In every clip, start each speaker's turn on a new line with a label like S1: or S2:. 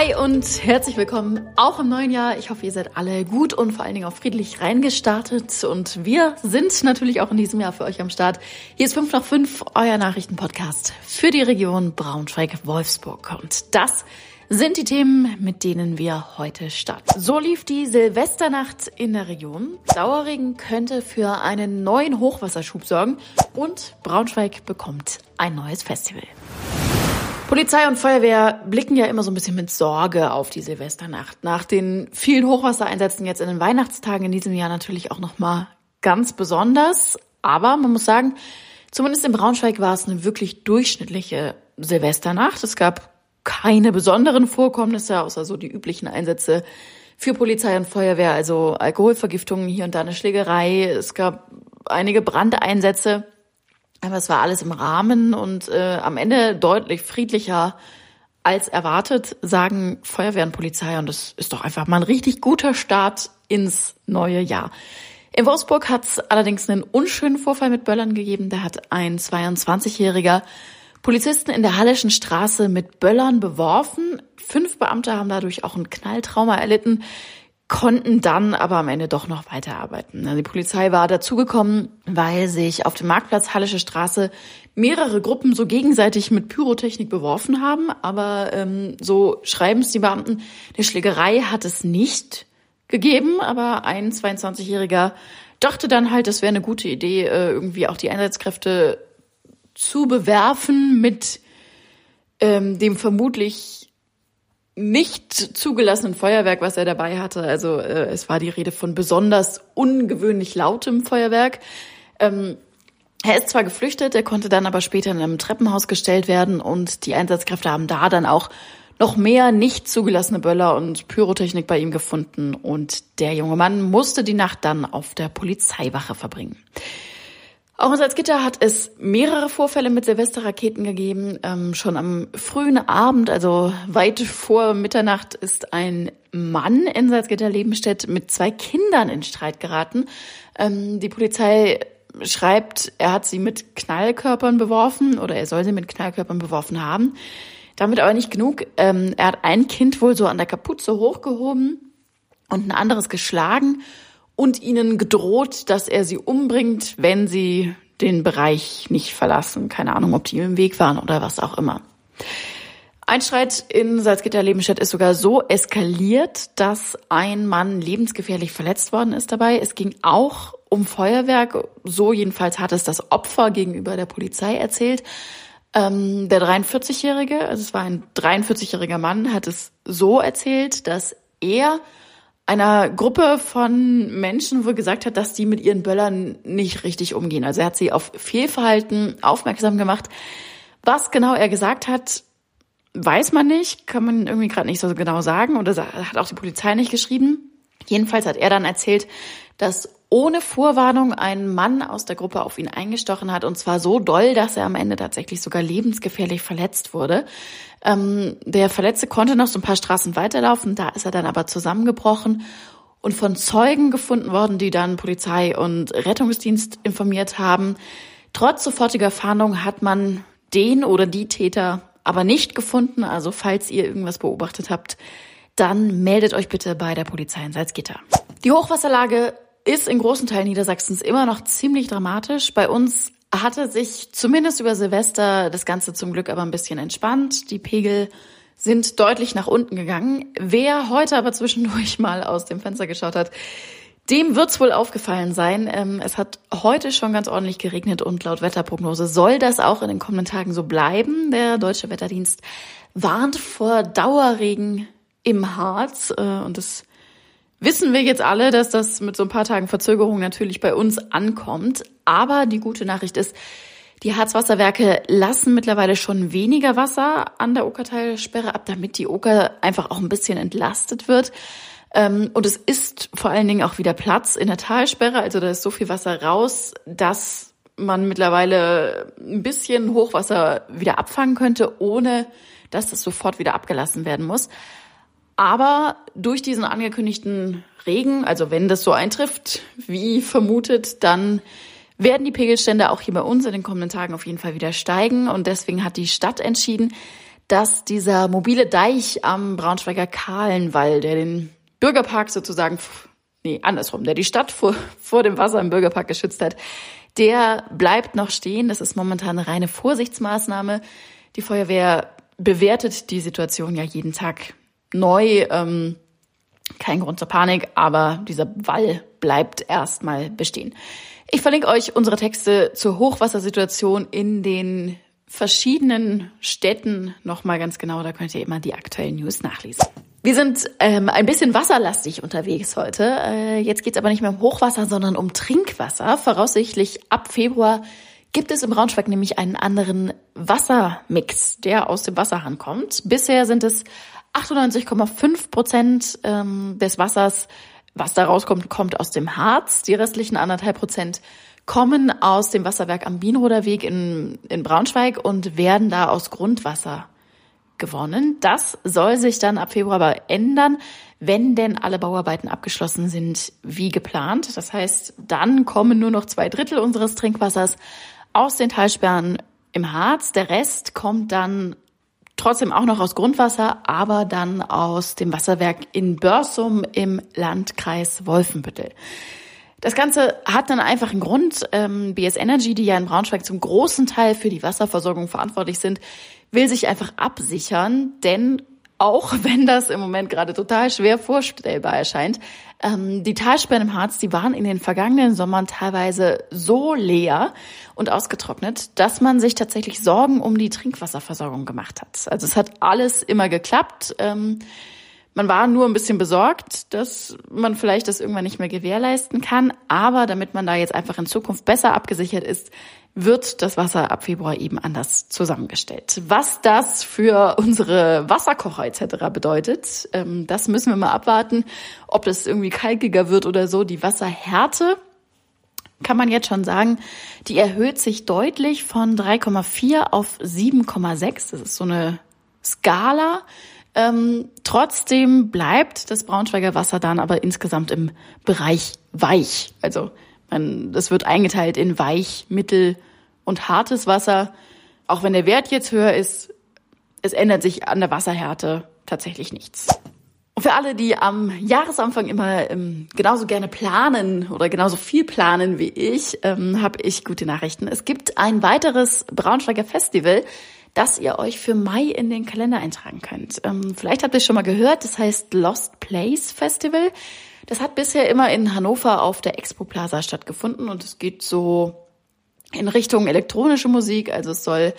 S1: Hi und herzlich willkommen auch im neuen Jahr. Ich hoffe, ihr seid alle gut und vor allen Dingen auch friedlich reingestartet. Und wir sind natürlich auch in diesem Jahr für euch am Start. Hier ist 5 nach 5, euer Nachrichtenpodcast für die Region Braunschweig-Wolfsburg. Und das sind die Themen, mit denen wir heute starten. So lief die Silvesternacht in der Region. Dauerregen könnte für einen neuen Hochwasserschub sorgen und Braunschweig bekommt ein neues Festival. Polizei und Feuerwehr blicken ja immer so ein bisschen mit Sorge auf die Silvesternacht. Nach den vielen Hochwassereinsätzen jetzt in den Weihnachtstagen in diesem Jahr natürlich auch nochmal ganz besonders. Aber man muss sagen, zumindest in Braunschweig war es eine wirklich durchschnittliche Silvesternacht. Es gab keine besonderen Vorkommnisse, außer so die üblichen Einsätze für Polizei und Feuerwehr, also Alkoholvergiftungen, hier und da eine Schlägerei. Es gab einige Brandeinsätze. Aber es war alles im Rahmen und äh, am Ende deutlich friedlicher als erwartet, sagen Feuerwehr und Polizei. Und das ist doch einfach mal ein richtig guter Start ins neue Jahr. In Wolfsburg hat es allerdings einen unschönen Vorfall mit Böllern gegeben. Da hat ein 22-jähriger Polizisten in der Hallischen Straße mit Böllern beworfen. Fünf Beamte haben dadurch auch ein Knalltrauma erlitten konnten dann aber am Ende doch noch weiterarbeiten. Die Polizei war dazugekommen, weil sich auf dem Marktplatz Hallische Straße mehrere Gruppen so gegenseitig mit Pyrotechnik beworfen haben. Aber ähm, so schreiben es die Beamten, eine Schlägerei hat es nicht gegeben, aber ein 22-Jähriger dachte dann halt, es wäre eine gute Idee, äh, irgendwie auch die Einsatzkräfte zu bewerfen mit ähm, dem vermutlich nicht zugelassenen Feuerwerk, was er dabei hatte. Also äh, es war die Rede von besonders ungewöhnlich lautem Feuerwerk. Ähm, er ist zwar geflüchtet, er konnte dann aber später in einem Treppenhaus gestellt werden und die Einsatzkräfte haben da dann auch noch mehr nicht zugelassene Böller und Pyrotechnik bei ihm gefunden und der junge Mann musste die Nacht dann auf der Polizeiwache verbringen. Auch in Salzgitter hat es mehrere Vorfälle mit Silvesterraketen gegeben. Ähm, schon am frühen Abend, also weit vor Mitternacht, ist ein Mann in Salzgitter-Lebenstedt mit zwei Kindern in Streit geraten. Ähm, die Polizei schreibt, er hat sie mit Knallkörpern beworfen oder er soll sie mit Knallkörpern beworfen haben. Damit aber nicht genug. Ähm, er hat ein Kind wohl so an der Kapuze hochgehoben und ein anderes geschlagen und ihnen gedroht, dass er sie umbringt, wenn sie den Bereich nicht verlassen. Keine Ahnung, ob die im Weg waren oder was auch immer. Ein Streit in Salzgitter-Lebenstedt ist sogar so eskaliert, dass ein Mann lebensgefährlich verletzt worden ist dabei. Es ging auch um Feuerwerk. So jedenfalls hat es das Opfer gegenüber der Polizei erzählt. Ähm, der 43-Jährige, also es war ein 43-jähriger Mann, hat es so erzählt, dass er einer Gruppe von Menschen wohl gesagt hat, dass die mit ihren Böllern nicht richtig umgehen. Also er hat sie auf Fehlverhalten aufmerksam gemacht. Was genau er gesagt hat, weiß man nicht, kann man irgendwie gerade nicht so genau sagen oder hat auch die Polizei nicht geschrieben. Jedenfalls hat er dann erzählt, dass ohne Vorwarnung ein Mann aus der Gruppe auf ihn eingestochen hat und zwar so doll, dass er am Ende tatsächlich sogar lebensgefährlich verletzt wurde. Ähm, der Verletzte konnte noch so ein paar Straßen weiterlaufen, da ist er dann aber zusammengebrochen und von Zeugen gefunden worden, die dann Polizei und Rettungsdienst informiert haben. Trotz sofortiger Fahndung hat man den oder die Täter aber nicht gefunden. Also falls ihr irgendwas beobachtet habt, dann meldet euch bitte bei der Polizei in Salzgitter. Die Hochwasserlage ist in großen Teilen Niedersachsens immer noch ziemlich dramatisch. Bei uns hatte sich zumindest über Silvester das Ganze zum Glück aber ein bisschen entspannt. Die Pegel sind deutlich nach unten gegangen. Wer heute aber zwischendurch mal aus dem Fenster geschaut hat, dem wird's wohl aufgefallen sein. Ähm, es hat heute schon ganz ordentlich geregnet und laut Wetterprognose soll das auch in den kommenden Tagen so bleiben. Der Deutsche Wetterdienst warnt vor Dauerregen im Harz äh, und das wissen wir jetzt alle, dass das mit so ein paar Tagen Verzögerung natürlich bei uns ankommt. Aber die gute Nachricht ist, die Harzwasserwerke lassen mittlerweile schon weniger Wasser an der Okertalsperre ab, damit die Oker einfach auch ein bisschen entlastet wird. Ähm, und es ist vor allen Dingen auch wieder Platz in der Talsperre. Also da ist so viel Wasser raus, dass man mittlerweile ein bisschen Hochwasser wieder abfangen könnte, ohne dass das sofort wieder abgelassen werden muss. Aber durch diesen angekündigten Regen, also wenn das so eintrifft, wie vermutet, dann werden die Pegelstände auch hier bei uns in den kommenden Tagen auf jeden Fall wieder steigen. Und deswegen hat die Stadt entschieden, dass dieser mobile Deich am Braunschweiger Kahlenwall, der den Bürgerpark sozusagen, nee, andersrum, der die Stadt vor, vor dem Wasser im Bürgerpark geschützt hat, der bleibt noch stehen. Das ist momentan eine reine Vorsichtsmaßnahme. Die Feuerwehr bewertet die Situation ja jeden Tag neu. Ähm, kein Grund zur Panik, aber dieser Wall bleibt erstmal bestehen. Ich verlinke euch unsere Texte zur Hochwassersituation in den verschiedenen Städten nochmal ganz genau. Da könnt ihr immer die aktuellen News nachlesen. Wir sind ähm, ein bisschen wasserlastig unterwegs heute. Äh, jetzt geht's aber nicht mehr um Hochwasser, sondern um Trinkwasser. Voraussichtlich ab Februar gibt es im Braunschweig nämlich einen anderen Wassermix, der aus dem Wasserhahn kommt. Bisher sind es 98,5 Prozent ähm, des Wassers, was da rauskommt, kommt aus dem Harz. Die restlichen anderthalb Prozent kommen aus dem Wasserwerk am Bienroder Weg in, in Braunschweig und werden da aus Grundwasser gewonnen. Das soll sich dann ab Februar aber ändern, wenn denn alle Bauarbeiten abgeschlossen sind wie geplant. Das heißt, dann kommen nur noch zwei Drittel unseres Trinkwassers aus den Talsperren im Harz. Der Rest kommt dann trotzdem auch noch aus Grundwasser, aber dann aus dem Wasserwerk in Börsum im Landkreis Wolfenbüttel. Das Ganze hat dann einfach einen Grund. Ähm, BS Energy, die ja in Braunschweig zum großen Teil für die Wasserversorgung verantwortlich sind, will sich einfach absichern, denn auch wenn das im Moment gerade total schwer vorstellbar erscheint, ähm, die Talsperren im Harz, die waren in den vergangenen Sommern teilweise so leer und ausgetrocknet, dass man sich tatsächlich Sorgen um die Trinkwasserversorgung gemacht hat. Also es hat alles immer geklappt. Ähm, man war nur ein bisschen besorgt, dass man vielleicht das irgendwann nicht mehr gewährleisten kann. Aber damit man da jetzt einfach in Zukunft besser abgesichert ist, wird das Wasser ab Februar eben anders zusammengestellt. Was das für unsere Wasserkocher etc. bedeutet, ähm, das müssen wir mal abwarten, ob das irgendwie kalkiger wird oder so. Die Wasserhärte kann man jetzt schon sagen, die erhöht sich deutlich von 3,4 auf 7,6. Das ist so eine Skala. Ähm, trotzdem bleibt das Braunschweiger Wasser dann aber insgesamt im Bereich weich. Also man, das wird eingeteilt in weich, mittel und hartes Wasser. Auch wenn der Wert jetzt höher ist, es ändert sich an der Wasserhärte tatsächlich nichts. Und für alle, die am Jahresanfang immer ähm, genauso gerne planen oder genauso viel planen wie ich, ähm, habe ich gute Nachrichten. Es gibt ein weiteres Braunschweiger Festival, das ihr euch für Mai in den Kalender eintragen könnt. Ähm, vielleicht habt ihr es schon mal gehört, das heißt Lost Place Festival. Das hat bisher immer in Hannover auf der Expo Plaza stattgefunden und es geht so in Richtung elektronische Musik. Also es soll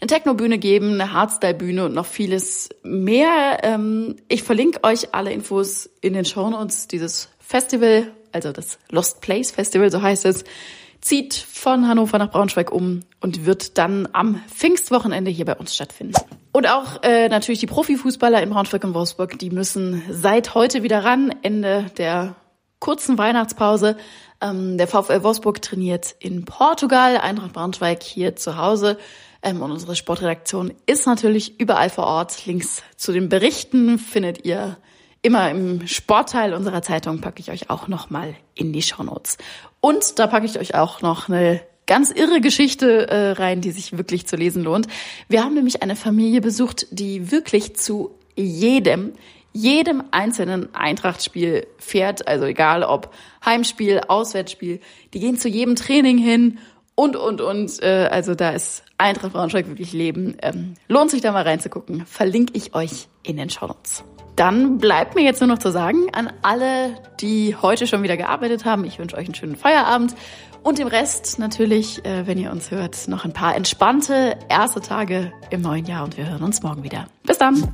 S1: eine Techno-Bühne geben, eine Hardstyle-Bühne und noch vieles mehr. Ähm, ich verlinke euch alle Infos in den Show Notes. Dieses Festival, also das Lost Place Festival, so heißt es, zieht von Hannover nach Braunschweig um und wird dann am Pfingstwochenende hier bei uns stattfinden. Und auch äh, natürlich die Profifußballer in Braunschweig und Wolfsburg, die müssen seit heute wieder ran, Ende der kurzen Weihnachtspause. Ähm, der VfL Wolfsburg trainiert in Portugal, Eintracht Braunschweig hier zu Hause. Ähm, und unsere Sportredaktion ist natürlich überall vor Ort. Links zu den Berichten findet ihr immer im Sportteil unserer Zeitung, packe ich euch auch nochmal in die Shownotes. Und da packe ich euch auch noch eine ganz irre Geschichte äh, rein, die sich wirklich zu lesen lohnt. Wir haben nämlich eine Familie besucht, die wirklich zu jedem, jedem einzelnen Eintrachtspiel fährt, also egal ob Heimspiel, Auswärtsspiel, die gehen zu jedem Training hin und, und, und. Äh, also da ist Eintracht Braunschweig wirklich Leben. Ähm, lohnt sich da mal reinzugucken. Verlinke ich euch in den Show Notes. Dann bleibt mir jetzt nur noch zu sagen an alle, die heute schon wieder gearbeitet haben, ich wünsche euch einen schönen Feierabend und dem Rest natürlich, äh, wenn ihr uns hört, noch ein paar entspannte erste Tage im neuen Jahr und wir hören uns morgen wieder. Bis dann!